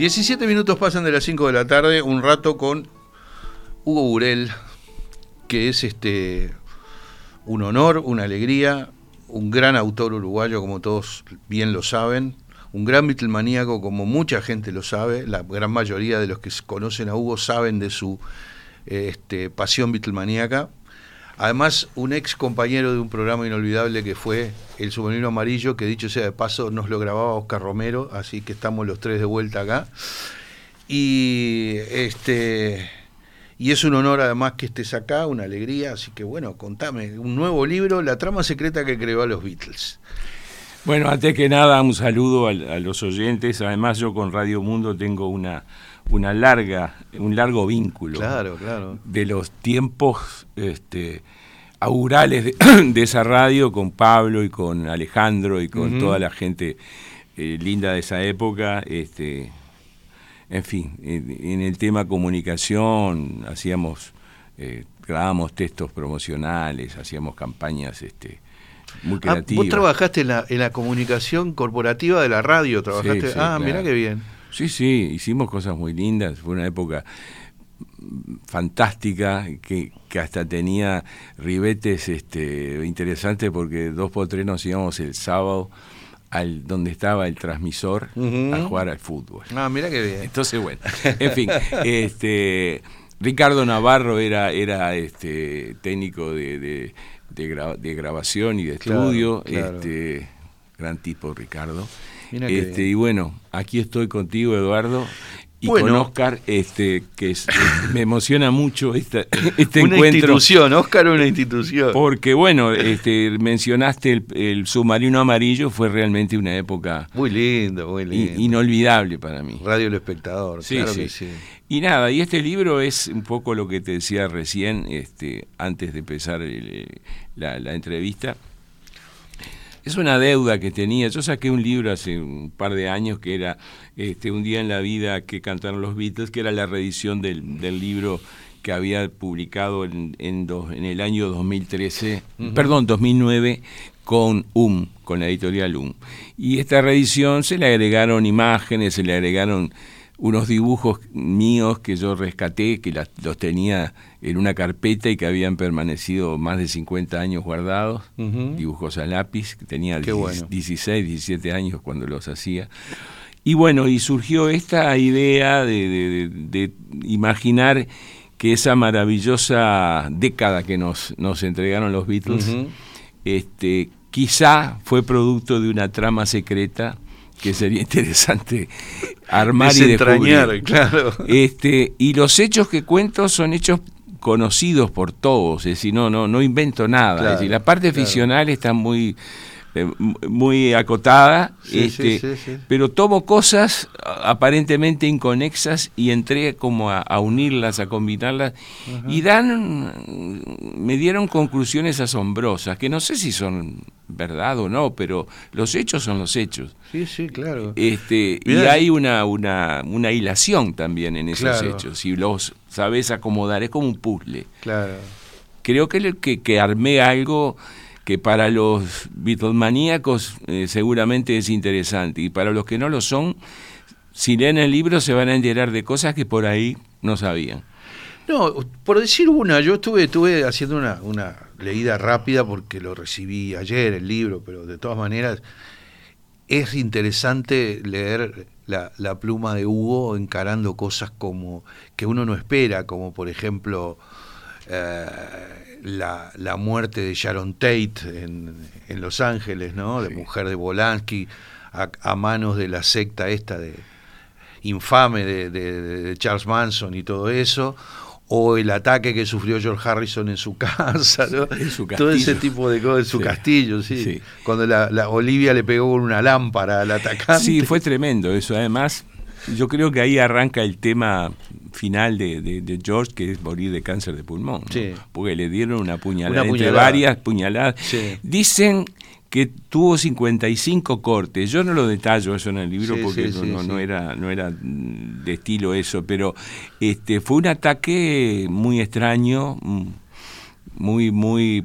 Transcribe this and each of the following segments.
17 minutos pasan de las 5 de la tarde, un rato con Hugo Burel, que es este un honor, una alegría, un gran autor uruguayo, como todos bien lo saben, un gran Beatlemaníaco, como mucha gente lo sabe, la gran mayoría de los que conocen a Hugo saben de su este, pasión Beatlemaníaca. Además, un ex compañero de un programa inolvidable que fue El Submarino Amarillo, que dicho sea de paso, nos lo grababa Oscar Romero, así que estamos los tres de vuelta acá. Y este y es un honor además que estés acá, una alegría, así que bueno, contame, un nuevo libro, La trama secreta que creó a los Beatles. Bueno, antes que nada, un saludo a, los oyentes. Además, yo con Radio Mundo tengo una, una larga, un largo vínculo. Claro, claro. De los tiempos este, augurales de, esa radio con Pablo y con Alejandro y con toda la gente eh, linda de esa época. Este, en fin, en, el tema comunicación hacíamos, eh, grabábamos textos promocionales, hacíamos campañas este, muy ah, creativas. vos trabajaste en la, en la comunicación corporativa de la radio, trabajaste. ah, mirá qué bien. Sí, sí, hicimos cosas muy lindas, fue una época fantástica que, que hasta tenía ribetes este, interesantes porque dos por tres nos íbamos el sábado al donde estaba el transmisor a jugar al fútbol. Ah, mira qué bien. Entonces, bueno, en fin, este Ricardo Navarro era, era este técnico de, de, de, grabación y de estudio, este gran tipo Ricardo. Este, y bueno, aquí estoy contigo, Eduardo, y con Oscar, este, que me emociona mucho esta, este una encuentro. Una institución, Oscar una institución. Porque bueno, este, mencionaste el, submarino amarillo, fue realmente una época muy lindo, muy lindo. inolvidable para mí. Radio El Espectador, sí, claro sí. Que sí. Y nada, y este libro es un poco lo que te decía recién, este, antes de empezar la entrevista es una deuda que tenía. Yo saqué un libro hace un par de años que era este, Un día en la vida que cantaron los Beatles, que era la reedición del, del libro que había publicado en, en, en el año 2013, perdón, 2009, con UM, con la editorial UM. Y esta reedición se le agregaron imágenes, se le agregaron unos dibujos míos que yo rescaté, que los tenía en una carpeta y que habían permanecido más de 50 años guardados, dibujos a lápiz, que tenía 16, 17 años cuando los hacía. Y bueno, y surgió esta idea de, imaginar que esa maravillosa década que nos, nos entregaron los Beatles, este, quizá fue producto de una trama secreta que sería interesante armar y descubrir. claro. Este, y los hechos que cuento son hechos conocidos por todos, es decir, no, no, no invento nada. es decir, la parte ficcional está muy eh, muy acotada, este, pero tomo cosas aparentemente inconexas y entré como a, unirlas, a combinarlas y dan, me dieron conclusiones asombrosas, que no sé si son verdad o no, pero los hechos son los hechos. Sí, sí, claro. Este, y hay una, una, una hilación también en esos hechos, y los sabes acomodar, es como un puzzle. Claro. Creo que, que, que armé algo que para los Beatlemaníacos eh, seguramente es interesante y para los que no lo son, si leen el libro se van a enterar de cosas que por ahí no sabían. No, por decir una, yo estuve, estuve haciendo una, una leída rápida porque lo recibí ayer el libro, pero de todas maneras es interesante leer la, la, pluma de Hugo encarando cosas como que uno no espera, como por ejemplo eh, la, la, muerte de Sharon Tate en, en, Los Ángeles, ¿no? De mujer de Bolansky a, manos de la secta esta de infame de, de, Charles Manson y todo eso, o el ataque que sufrió George Harrison en su casa, ¿no? todo ese tipo de cosas, en su castillo, sí. Cuando la, la, Olivia le pegó con una lámpara al atacante. Sí, fue tremendo eso. Además, yo creo que ahí arranca el tema final de, George, que es morir de cáncer de pulmón, porque le dieron una puñalada, entre varias puñaladas. Dicen que tuvo 55 cortes. Yo no lo detallo eso en el libro porque no, no, era no era de estilo eso, pero este fue un ataque muy extraño, muy muy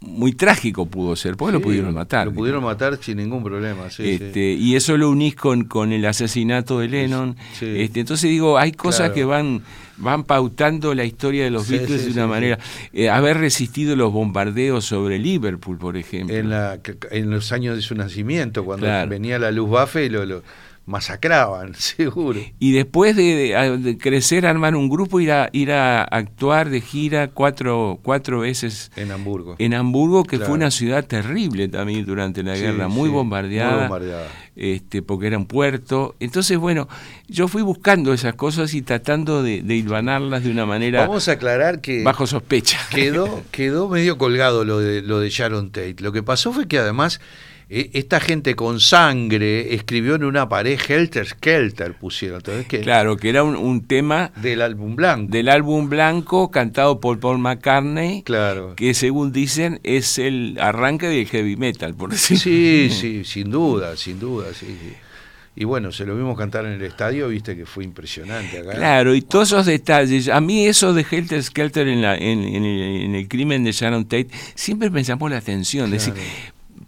muy trágico pudo ser, porque lo pudieron matar. Lo pudieron matar sin ningún problema, sí, sí. este, Y eso lo unís con, con el asesinato de Lennon. Este, entonces digo, hay cosas Claro. que van, van pautando la historia de los Beatles de una manera. Eh, haber resistido los bombardeos sobre Liverpool, por ejemplo. En, la, en los años de su nacimiento, cuando Claro. venía la luz Buffet, lo, lo masacraban, seguro. Y después de, de- de crecer, armar un grupo, ir a, ir a actuar de gira cuatro, cuatro veces En Hamburgo. en Hamburgo, que Claro. fue una ciudad terrible también durante la Sí, guerra, muy sí, bombardeada. muy bombardeada. Este, porque era un puerto. Entonces, bueno, yo fui buscando esas cosas y tratando de, de hilvanarlas de una manera Vamos a aclarar que bajo sospecha. quedó, quedó medio colgado lo de, lo de Sharon Tate. Lo que pasó fue que además esta gente con sangre escribió en una pared Helter Skelter, pusieron. Entonces, Claro, que era un, un tema Del álbum blanco. del álbum blanco cantado por Paul McCartney, Claro. que según dicen es el arranque del heavy metal, por decirlo. Sí, sí, sin duda, sin duda, sí, sí. Y bueno, se lo vimos cantar en el estadio, viste que fue impresionante acá. Claro, y todos esos detalles. A mí eso de Helter Skelter en, la, en, en el, en el crimen de Sharon Tate siempre me llamó la atención. Es decir,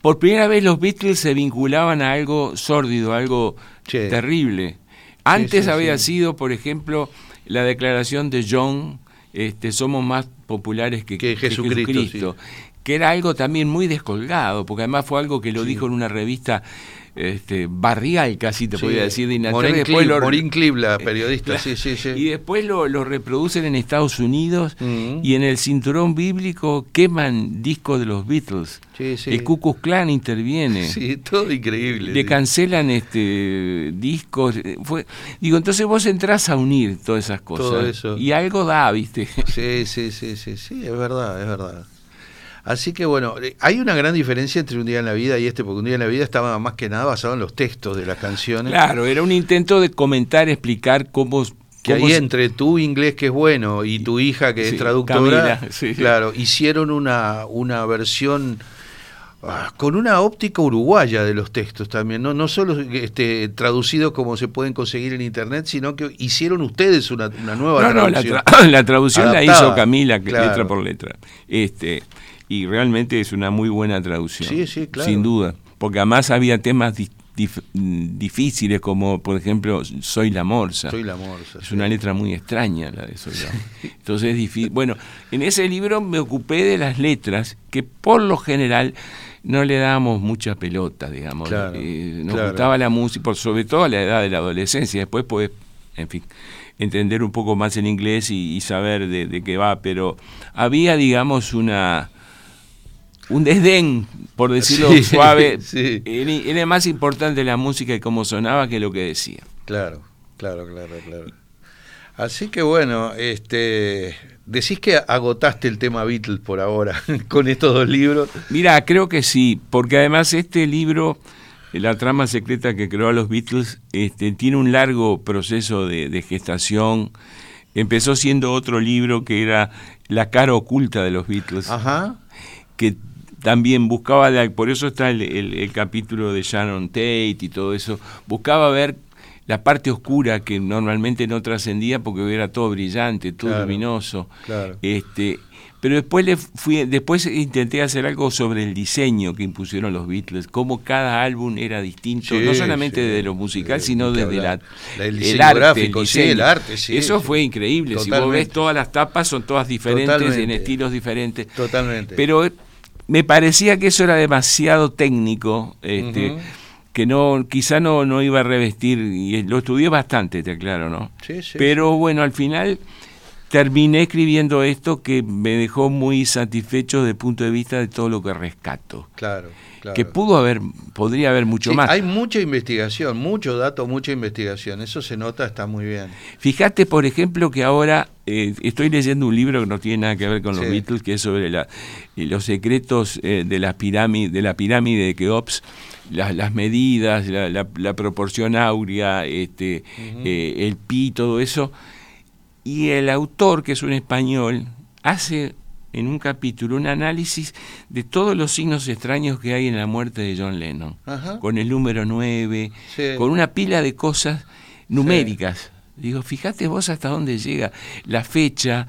por primera vez los Beatles se vinculaban a algo sórdido, a algo terrible. Antes sí, había sí. sido, por ejemplo, la declaración de John, este, somos más populares que, Que Jesucristo, que era algo también muy descolgado, porque además fue algo que lo dijo en una revista este, barrial, casi te Sí. podría decir, de Inglaterra. Morín lo- la eh, periodista, claro. sí, sí, sí. Y después lo, lo reproducen en Estados Unidos y en el cinturón bíblico queman discos de los Beatles. Sí, sí. El Ku Klan interviene. Sí, todo increíble. Le sí. cancelan este discos. eh, Fue, digo, entonces vos entrás a unir todas esas cosas. Todo eso. Y algo da, ¿viste? Sí, sí, sí, sí, sí, es verdad, es verdad. Así que bueno, eh, hay una gran diferencia entre un día en la vida y este, porque un día en la vida estaba más que nada basado en los textos de las canciones. Claro, era un intento de comentar, explicar cómo. Que cómo ahí se- entre tu inglés que es bueno y tu hija que Sí, es traductora, Camila, sí. claro, hicieron una, una versión ah, con una óptica uruguaya de los textos también, no, no solo este, traducidos como se pueden conseguir en internet, sino que hicieron ustedes una, una nueva No, no, la, traducción. tra- la traducción la hizo Camila, que claro. letra por letra. Este, y realmente es una muy buena traducción. Sí, sí, claro. Sin duda. Porque además había temas di- dif- difíciles, como por ejemplo, Soy la Morsa. Soy la morsa. Es sí. una letra muy extraña la de Soy la Morsa. Entonces es difícil. Bueno, en ese libro me ocupé de las letras, que por lo general no le dábamos mucha pelota, digamos. Claro, Eh, nos claro. gustaba la música, por sobre todo a la edad de la adolescencia. Después podés, en fin, entender un poco más el inglés y, y saber de, de qué va, pero había, digamos, una un desdén, por decirlo Sí, suave. sí. Era, más importante la música y cómo sonaba que lo que decía. Claro, claro, claro, claro. Así que bueno, este, decís que agotaste el tema Beatles por ahora con estos dos libros. Mira, creo que sí, porque además este libro, La trama secreta que creó a los Beatles, este, tiene un largo proceso de, de gestación. Empezó siendo otro libro que era La cara oculta de los Beatles, Ajá. que también buscaba, la- por eso está el, el- el capítulo de Sharon Tate y todo eso, buscaba ver la parte oscura que normalmente no trascendía porque era todo brillante, todo Claro, luminoso. claro. Este, pero después le fui, después intenté hacer algo sobre el diseño que impusieron los Beatles, cómo cada álbum era distinto, Sí, no solamente sí, de lo musical, sí, sino desde la, el arte, el diseño. el arte, sí, Eso fue increíble. Si vos ves todas las tapas son todas diferentes, Totalmente. en estilos diferentes. Totalmente. Pero me parecía que eso era demasiado técnico, este, que no, quizá no, no iba a revestir, y lo estudié bastante, te aclaro, ¿no? Sí, sí, Pero bueno, al final terminé escribiendo esto que me dejó muy satisfecho desde el punto de vista de todo lo que rescato. Claro, claro. Que pudo haber, podría haber mucho Sí, más. Hay mucha investigación, mucho dato, mucha investigación. Eso se nota, está muy bien. Fíjate, por ejemplo, que ahora eh, estoy leyendo un libro que no tiene nada que ver con los Sí. Beatles, que es sobre la, los secretos eh, de, la pirámide, de la pirámide de Keops, las, las medidas, la, la- la proporción áurea, este, eh, el pi, todo eso. Y el autor, que es un español, hace en un capítulo un análisis de todos los signos extraños que hay en la muerte de John Lennon, Ajá. con el número 9, Sí. con una pila de cosas numéricas. Digo, fíjate vos hasta dónde llega la fecha,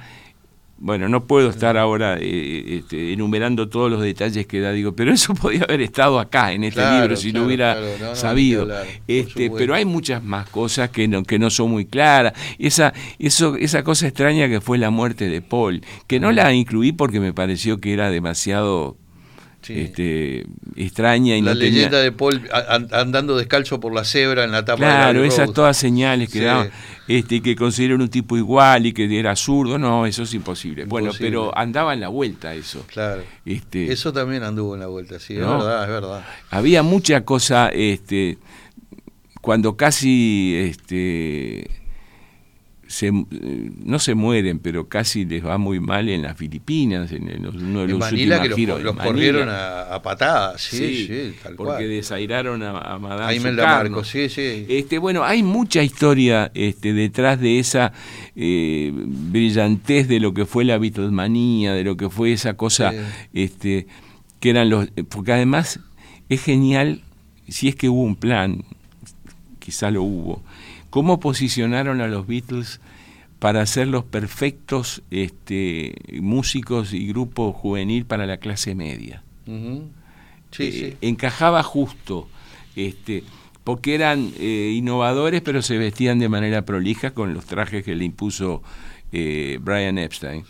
bueno, no puedo estar ahora eh, este, enumerando todos los detalles que da, digo, pero eso podía haber estado acá en este libro si no hubiera sabido. este, pero hay muchas más cosas que no, que no son muy claras. Esa, eso, esa cosa extraña que fue la muerte de Paul, que no la incluí porque me pareció que era demasiado este, extraña y la no leyenda de Paul andando descalzo por la cebra en la tapa claro esas todas señales que daban este que consideraron un tipo igual y que era zurdo no eso es imposible. bueno pero andaba en la vuelta eso. Claro. Este eso también anduvo en la vuelta sí es verdad es verdad. Había mucha cosa este cuando casi este se, eh, no se mueren, pero casi les va muy mal en las Filipinas, en, uno de los Manila, que los, corrieron a, patadas, sí, sí, tal porque desairaron a, a Madame sí, sí. Este, bueno, hay mucha historia este, detrás de esa eh, brillantez de lo que fue la Beatlemanía, de lo que fue esa cosa, este, que eran los, porque además es genial, si es que hubo un plan, quizá lo hubo, cómo posicionaron a los Beatles para ser los perfectos este, músicos y grupo juvenil para la clase media. Eh, encajaba justo, este, porque eran eh, innovadores, pero se vestían de manera prolija con los trajes que le impuso eh, Brian Epstein,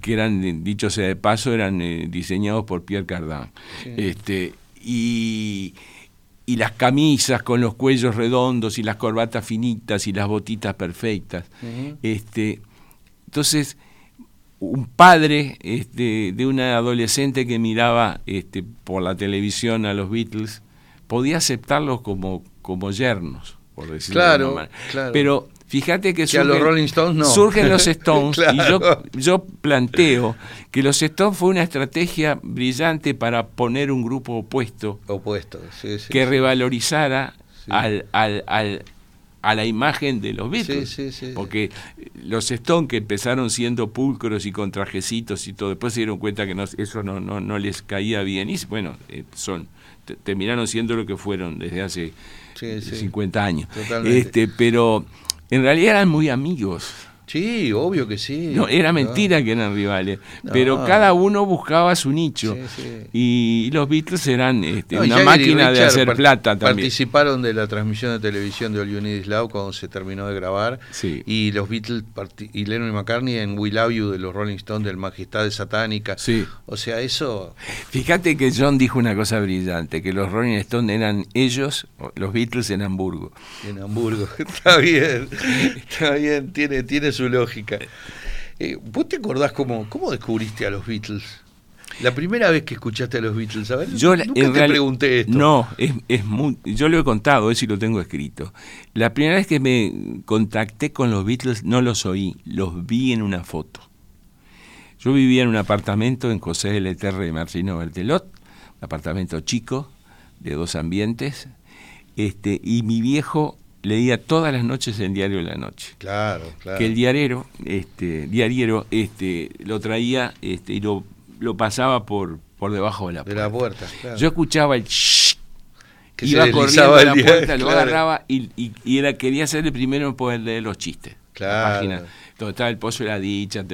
que eran, dicho sea de paso, eran diseñados por Pierre Cardin. Este, y y las camisas con los cuellos redondos y las corbatas finitas y las botitas perfectas. este, entonces, un padre este, de una adolescente que miraba este, por la televisión a los Beatles podía aceptarlos como, como yernos, por decirlo claro, de Claro. Pero Fíjate que, surgen, los Rolling Stones no. surgen los Stones y yo, yo, planteo que los Stones fue una estrategia brillante para poner un grupo opuesto, opuesto que revalorizara al, al, al, a la imagen de los Beatles. porque los Stones que empezaron siendo pulcros y con trajecitos y todo, después se dieron cuenta que no, eso no, no, no les caía bien. Y bueno, eh, son terminaron siendo lo que fueron desde hace 50 años. Este, pero en realidad eran muy amigos. Sí, obvio que sí. No, era mentira que eran rivales, pero cada uno buscaba su nicho. Y los Beatles eran este, una máquina de hacer plata también. Participaron de la transmisión de televisión de All You Need Is Love cuando se terminó de grabar. Y los Beatles y Lennon y McCartney en We Love You de los Rolling Stones del Majestad Satánica. Sí. O sea, eso. Fíjate que John dijo una cosa brillante: que los Rolling Stones eran ellos, los Beatles en Hamburgo. En Hamburgo. está bien. Está bien. Tiene, tiene su lógica. Eh, ¿Vos te acordás cómo, cómo descubriste a los Beatles? La primera vez que escuchaste a los Beatles, ¿sabes? Yo nunca te pregunté esto. No, es, es yo lo he contado, es y lo tengo escrito. La primera vez que me contacté con los Beatles no los oí, los vi en una foto. Yo vivía en un apartamento en José L. Terre de Marcino Bertelot, un apartamento chico, de dos ambientes, este, y mi viejo leía todas las noches el diario de la noche. Claro, claro. Que el diariero, este, diariero, este, lo traía este, y lo, lo pasaba por, por debajo de la puerta. De la puerta, Yo escuchaba el que iba corriendo a la puerta, lo agarraba y, y, era, quería ser el primero en poder leer los chistes. Claro. La donde estaba el Pozo de la Dicha,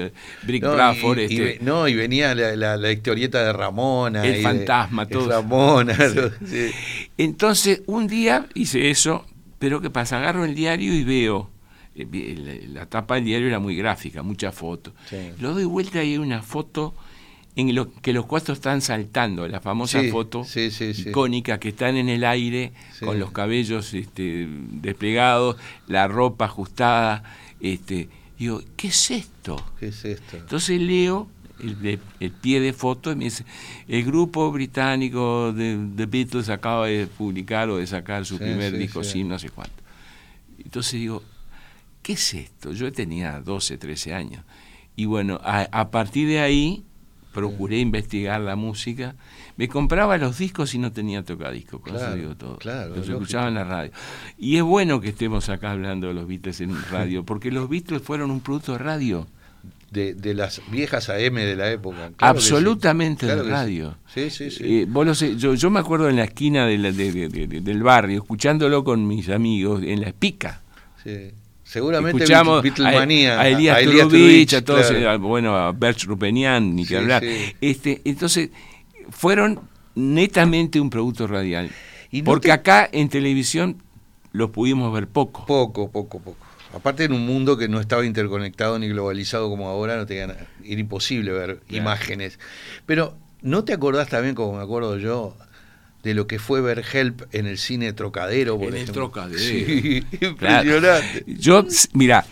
Brick no, este, no, y venía la, la, historieta de Ramona. El fantasma, todo. Ramona. Entonces, un día hice eso, pero ¿qué pasa? Agarro el diario y veo, eh, la, tapa del diario era muy gráfica, muchas fotos. Lo doy vuelta y hay una foto en lo que los cuatro están saltando, la famosa foto icónica que están en el aire con los cabellos este, desplegados, la ropa ajustada. Este, digo, ¿qué es esto? ¿Qué es esto? Entonces leo el, el, pie de foto y me dice, el grupo británico de The Beatles acaba de publicar o de sacar su primer disco, sí. no sé cuánto. Entonces digo, ¿qué es esto? Yo tenía 12, 13 años. Y bueno, a, partir de ahí procuré investigar la música. Me compraba los discos y no tenía tocadiscos, con eso digo todo. los escuchaba en la radio. Y es bueno que estemos acá hablando de los Beatles en radio, porque los Beatles fueron un producto de radio de, las viejas AM de la época. Absolutamente de radio. Sí, sí, sí. Eh, yo, yo me acuerdo en la esquina del barrio, escuchándolo con mis amigos, en la espica. Sí. Seguramente escuchamos Beatlemanía, a, a Elías a Elías Turovich, a todos, claro. bueno, a Bert Rupenian, ni que Sí, hablar. sí. Este, entonces, fueron netamente un producto radial. Y no porque te- acá en televisión los pudimos ver poco. Poco, poco, poco. Aparte en un mundo que no estaba interconectado ni globalizado como ahora, no tenía, era imposible ver Claro. imágenes. Pero ¿no te acordás también, como me acuerdo yo, de lo que fue ver Help en el cine Trocadero? Por En el? Trocadero. Sí, Claro. impresionante. Yo, mira,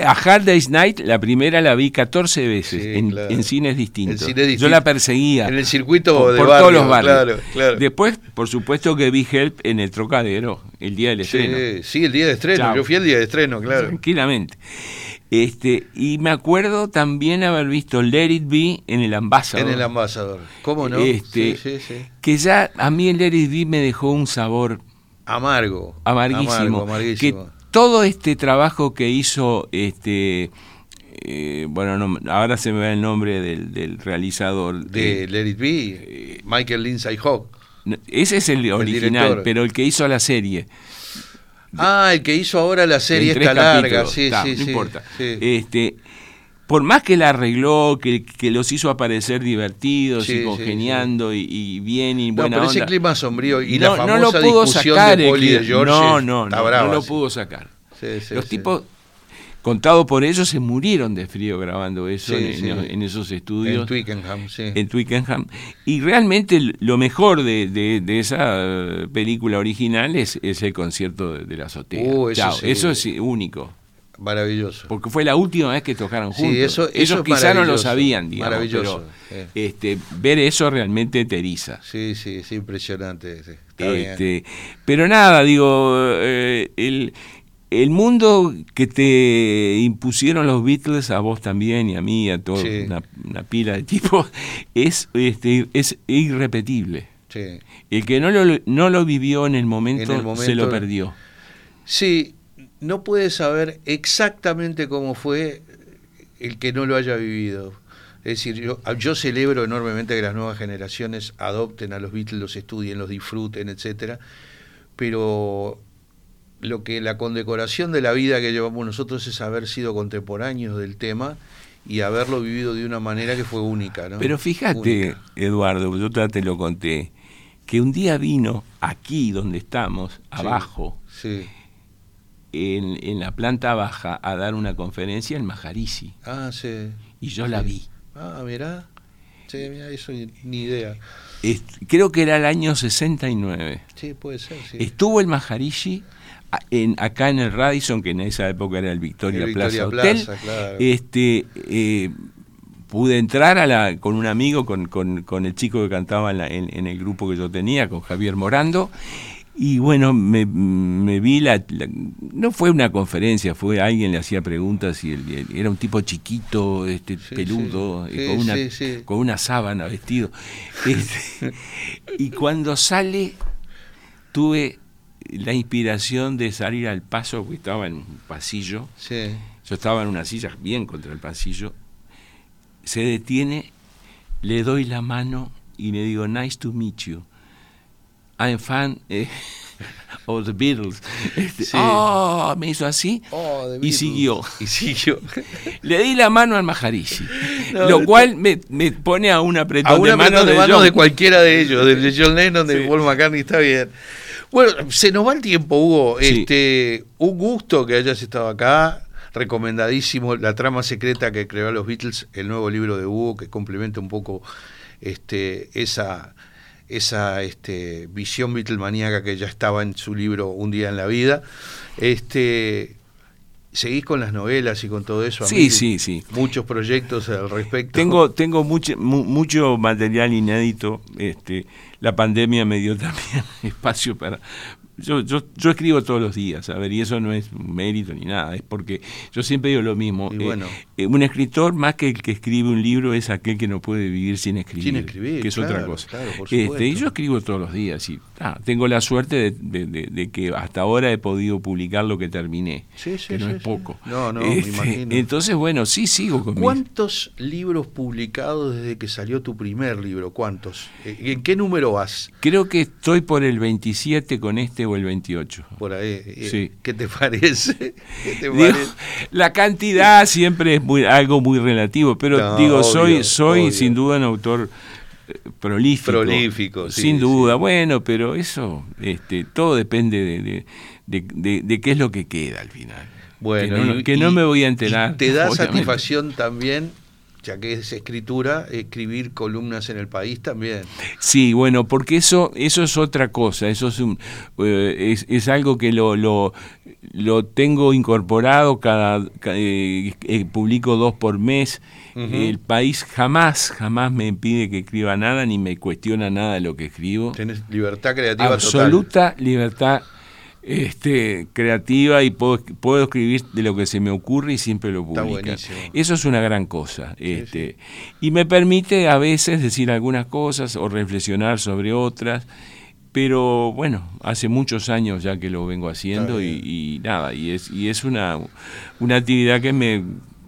a Hard Day's Night, la primera la vi 14 veces Sí, en, claro. en cines distintos. Yo la perseguía. En el circuito por, de por barrio, todos los barrios. claro, claro. Después, por supuesto que vi Help en el Trocadero, el día del estreno. Sí, sí, el día de estreno. Chao. Yo fui el día de estreno, claro. Tranquilamente. Este, y me acuerdo también haber visto Let It Be en el Ambassador. En el ambasador. ¿Cómo no? Este, sí, sí, sí. Que ya a mí el Let It Be me dejó un sabor Amargo. amarguísimo. Amargo, amarguísimo. Que todo este trabajo que hizo, este, eh, bueno, no, ahora se me va el nombre del, del realizador. de eh, Let It Be, Michael Lindsay Hogg. no, ese es el original, pero el que hizo la serie. Ah, el que hizo ahora la serie esta larga, sí, ta, sí, no sí. importa. sí. Este, por más que la arregló, que, que los hizo aparecer divertidos Sí, y sí, congeniando Y, y bien y No, buena pero ese clima sombrío y no, la no lo famosa pudo discusión sacar de Poli y de. George no, no, no, brava, no lo pudo sacar. Los tipos, contado por ellos, se murieron de frío grabando eso en, sí. en- en esos estudios. en Twickenham, sí. en Twickenham. Y realmente lo mejor de, de- de esa eh, película original es, es el concierto de, la azotea. Uh, eso Chao, sí. eso es único. Maravilloso. Porque fue la última vez que tocaron Sí, juntos. eso- eso Ellos es quizá no lo sabían, digamos. maravilloso, pero, sí. este, ver eso realmente te eriza. Sí, sí, sí, impresionante. sí. Este, pero nada, digo, eh, el, el mundo que te impusieron los Beatles, a vos también y a mí, a toda Sí. una, una pila de tipos, es, este, es irrepetible. Sí. El que no lo, no lo vivió en el, momento, En el momento- se lo perdió. Sí, no puede saber exactamente cómo fue el que no lo haya vivido. Es decir, yo, yo celebro enormemente que las nuevas generaciones adopten a los Beatles, los estudien, los disfruten, etcétera, pero lo que la condecoración de la vida que llevamos nosotros es haber sido contemporáneos del tema y haberlo vivido de una manera que fue única, ¿no? Pero fíjate, Única. Eduardo, yo ya te lo conté, que un día vino aquí donde estamos, abajo, Sí. En, en la planta baja, a dar una conferencia en Majarisi. Ah, sí. Y yo la vi. Ah, mirá. Sí, mirá, eso ni, ni idea. Es- creo que era el año 69. Sí, puede ser, sí. Estuvo el Maharishi a- en, acá en el Radisson, que en esa época era el Victoria, El Plaza Victoria Hotel. Plaza, claro. Este, eh, pude entrar a la, con un amigo, con, con- con el chico que cantaba en, la- en- en el grupo que yo tenía, con Javier Morando. Y bueno, me, me vi la, la- No fue una conferencia, fue alguien le hacía preguntas y él- era un tipo chiquito, este, Sí, peludo, sí. eh, con, una, sí, con una sábana vestido. Este, y cuando sale, tuve la inspiración de salir al paso, porque estaba en un pasillo, yo estaba en una silla bien contra el pasillo, se detiene, le doy la mano y le digo, nice to meet you. I'm fan eh, of the Beatles. Este, Sí. "Oh", me hizo así Oh, y siguió. Y siguió. Le di la mano al Maharishi, No, lo cual me, me pone a un apretón A una de apretón de de, manos John. de cualquiera de ellos, de John Lennon, de Sí. Paul McCartney, está bien. Bueno, se nos va el tiempo, Hugo. Sí. Este, un gusto que hayas estado acá. Recomendadísimo La trama secreta que creó los Beatles, el nuevo libro de Hugo, que complementa un poco este, esa, esa este, visión Beatlemaníaca que ya estaba en su libro Un día en la vida. Este, ¿Seguís con las novelas y con todo eso? A Sí, mí sí, sí. Muchos proyectos al respecto. Tengo, tengo mucho, mu- mucho material inédito. Este, la pandemia me dio también espacio para. Yo, yo, yo escribo todos los días, a ver, y eso no es un mérito ni nada, es porque yo siempre digo lo mismo. Y eh, bueno. eh, un escritor, más que el que escribe un libro, es aquel que no puede vivir sin escribir. Sin escribir, Que es claro, otra cosa. claro, por Este, y yo escribo todos los días, y ah, tengo la suerte de, que hasta ahora he podido publicar lo que terminé, sí, sí, que no sí, es poco. No, no, me Este, imagino. Entonces, bueno, sí sigo con mis- ¿Cuántos libros publicados desde que salió tu primer libro? ¿Cuántos? Eh, ¿En qué número vas? Creo que estoy por el 27 con este o el 28. Por ahí. Sí. ¿Qué te parece? ¿Qué te Digo, parece? la cantidad siempre es muy, algo muy relativo, pero No, digo, obvio, soy, soy obvio. sin duda un autor eh, prolífico. Prolífico, sí, Sin sí. duda, bueno, pero eso, este, todo depende de, de, de- de- de qué es lo que queda al final. Bueno, que no, y- que no y- me voy a enterar. ¿Te da obviamente. satisfacción también, ya que es escritura, escribir columnas en el país también? Sí, bueno, porque eso, eso es otra cosa, eso es, un, eh, es, es algo que lo, lo, lo tengo incorporado, cada, ca- eh, eh, publico dos por mes. El país jamás, jamás me pide que escriba nada, ni me cuestiona nada de lo que escribo. Tenés libertad creativa total. Absoluta libertad este, creativa y puedo, puedo escribir de lo que se me ocurre y siempre lo publico. Eso es una gran cosa. este, Y me permite a veces decir algunas cosas o reflexionar sobre otras. Pero bueno, hace muchos años ya que lo vengo haciendo y, y nada, y es, y es una, una actividad que me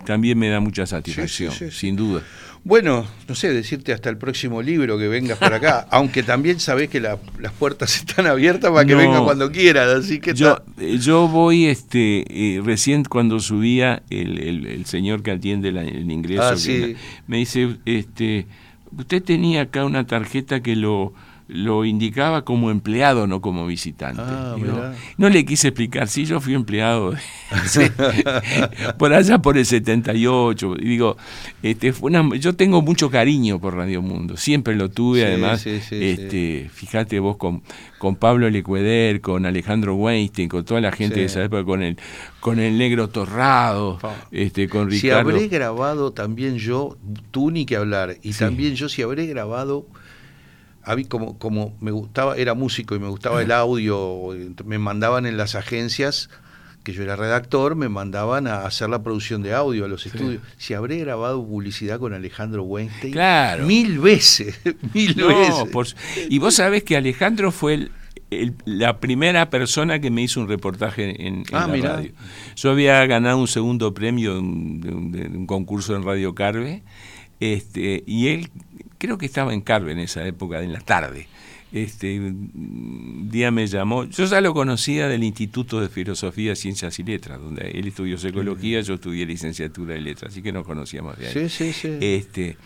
también me da mucha satisfacción, sí. sin duda. Bueno, no sé, decirte hasta el próximo libro que vengas por acá, aunque también sabés que la- las puertas están abiertas para que No. vengas cuando quieras, así que Yo, eh, yo voy, este, eh, recién cuando subía, el, el- el señor que atiende la- el ingreso, Ah, sí. me dice, este, usted tenía acá una tarjeta que lo, lo indicaba como empleado, no como visitante. Ah, Digo, no le quise explicar, sí, yo fui empleado de- por allá por el 78. Y digo, este, fue una, yo tengo mucho cariño por Radio Mundo, siempre lo tuve, Sí, además, sí, sí, este, fíjate vos con, con Pablo Lecueder, con Alejandro Weinstein, con toda la gente de esa época, con el, con el negro Torrado, este, con Si Ricardo. habré grabado también yo, tú ni que hablar, y también yo si habré grabado, a mí como, como me gustaba, era músico y me gustaba el audio, me mandaban en las agencias, que yo era redactor, me mandaban a hacer la producción de audio a los estudios. Si habré grabado publicidad con Alejandro Weinstein, Claro. mil veces, mil No, veces. por y vos sabés que Alejandro fue el- el- la primera persona que me hizo un reportaje en, en Ah, la mirá. radio. Yo había ganado un segundo premio de un, de un- de un concurso en Radio Carve, este, y él creo que estaba en Carve en esa época, en la tarde. Este, un día me llamó, yo ya lo conocía del Instituto de Filosofía, Ciencias y Letras, donde él estudió psicología, yo estudié licenciatura de letras, así que nos conocíamos de ahí. Sí, sí, sí. Este,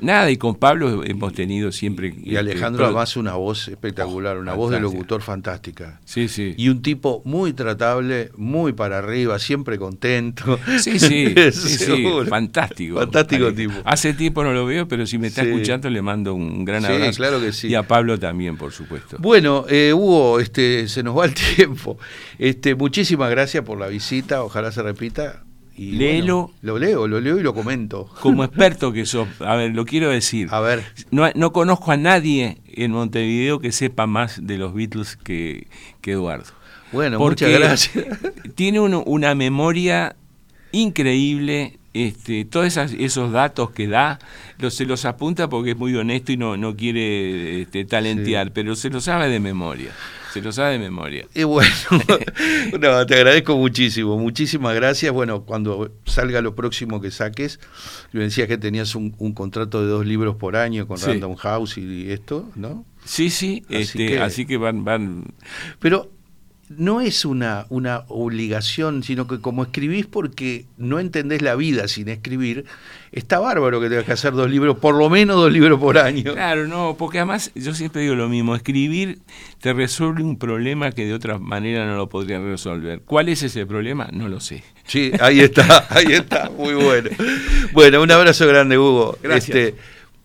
nada, y con Pablo hemos tenido siempre. y Alejandro además una voz espectacular, una voz de locutor fantástica. Sí, sí. Y un tipo muy tratable, muy para arriba, siempre contento. Sí, sí, sí, sí, fantástico. Fantástico Ale- tipo. Hace tiempo no lo veo, pero si me está Sí. escuchando le mando un gran Sí, abrazo. claro que sí. Y a Pablo también, por supuesto. Bueno, eh, Hugo, este, se nos va el tiempo. Este, muchísimas gracias por la visita, ojalá se repita. Y Léelo. bueno, lo leo, lo leo y lo comento. Como experto que sos, a ver, lo quiero decir. A ver, No, no conozco a nadie en Montevideo que sepa más de los Beatles que, que Eduardo. bueno, Porque muchas gracias. Tiene uno- una memoria increíble, este, todos esas- esos datos que da, los, se los apunta porque es muy honesto y no, no quiere este, talentear, pero se lo sabe de memoria, se lo sabe de memoria. Y bueno, no, te agradezco muchísimo, muchísimas gracias. Bueno, cuando salga lo próximo que saques, me decías que tenías un, un contrato de dos libros por año con Sí. Random House y esto, ¿no? Sí, sí, Así este, que- así que van, van Pero no es una, una obligación, sino que como escribís porque no entendés la vida sin escribir, está bárbaro que tengas que hacer dos libros, por lo menos dos libros por año. Claro, no, porque además yo siempre digo lo mismo, escribir te resuelve un problema que de otra manera no lo podrían resolver. ¿Cuál es ese problema? No lo sé. Sí, ahí está, ahí está, muy bueno. Bueno, un abrazo grande, Hugo. Gracias. Este,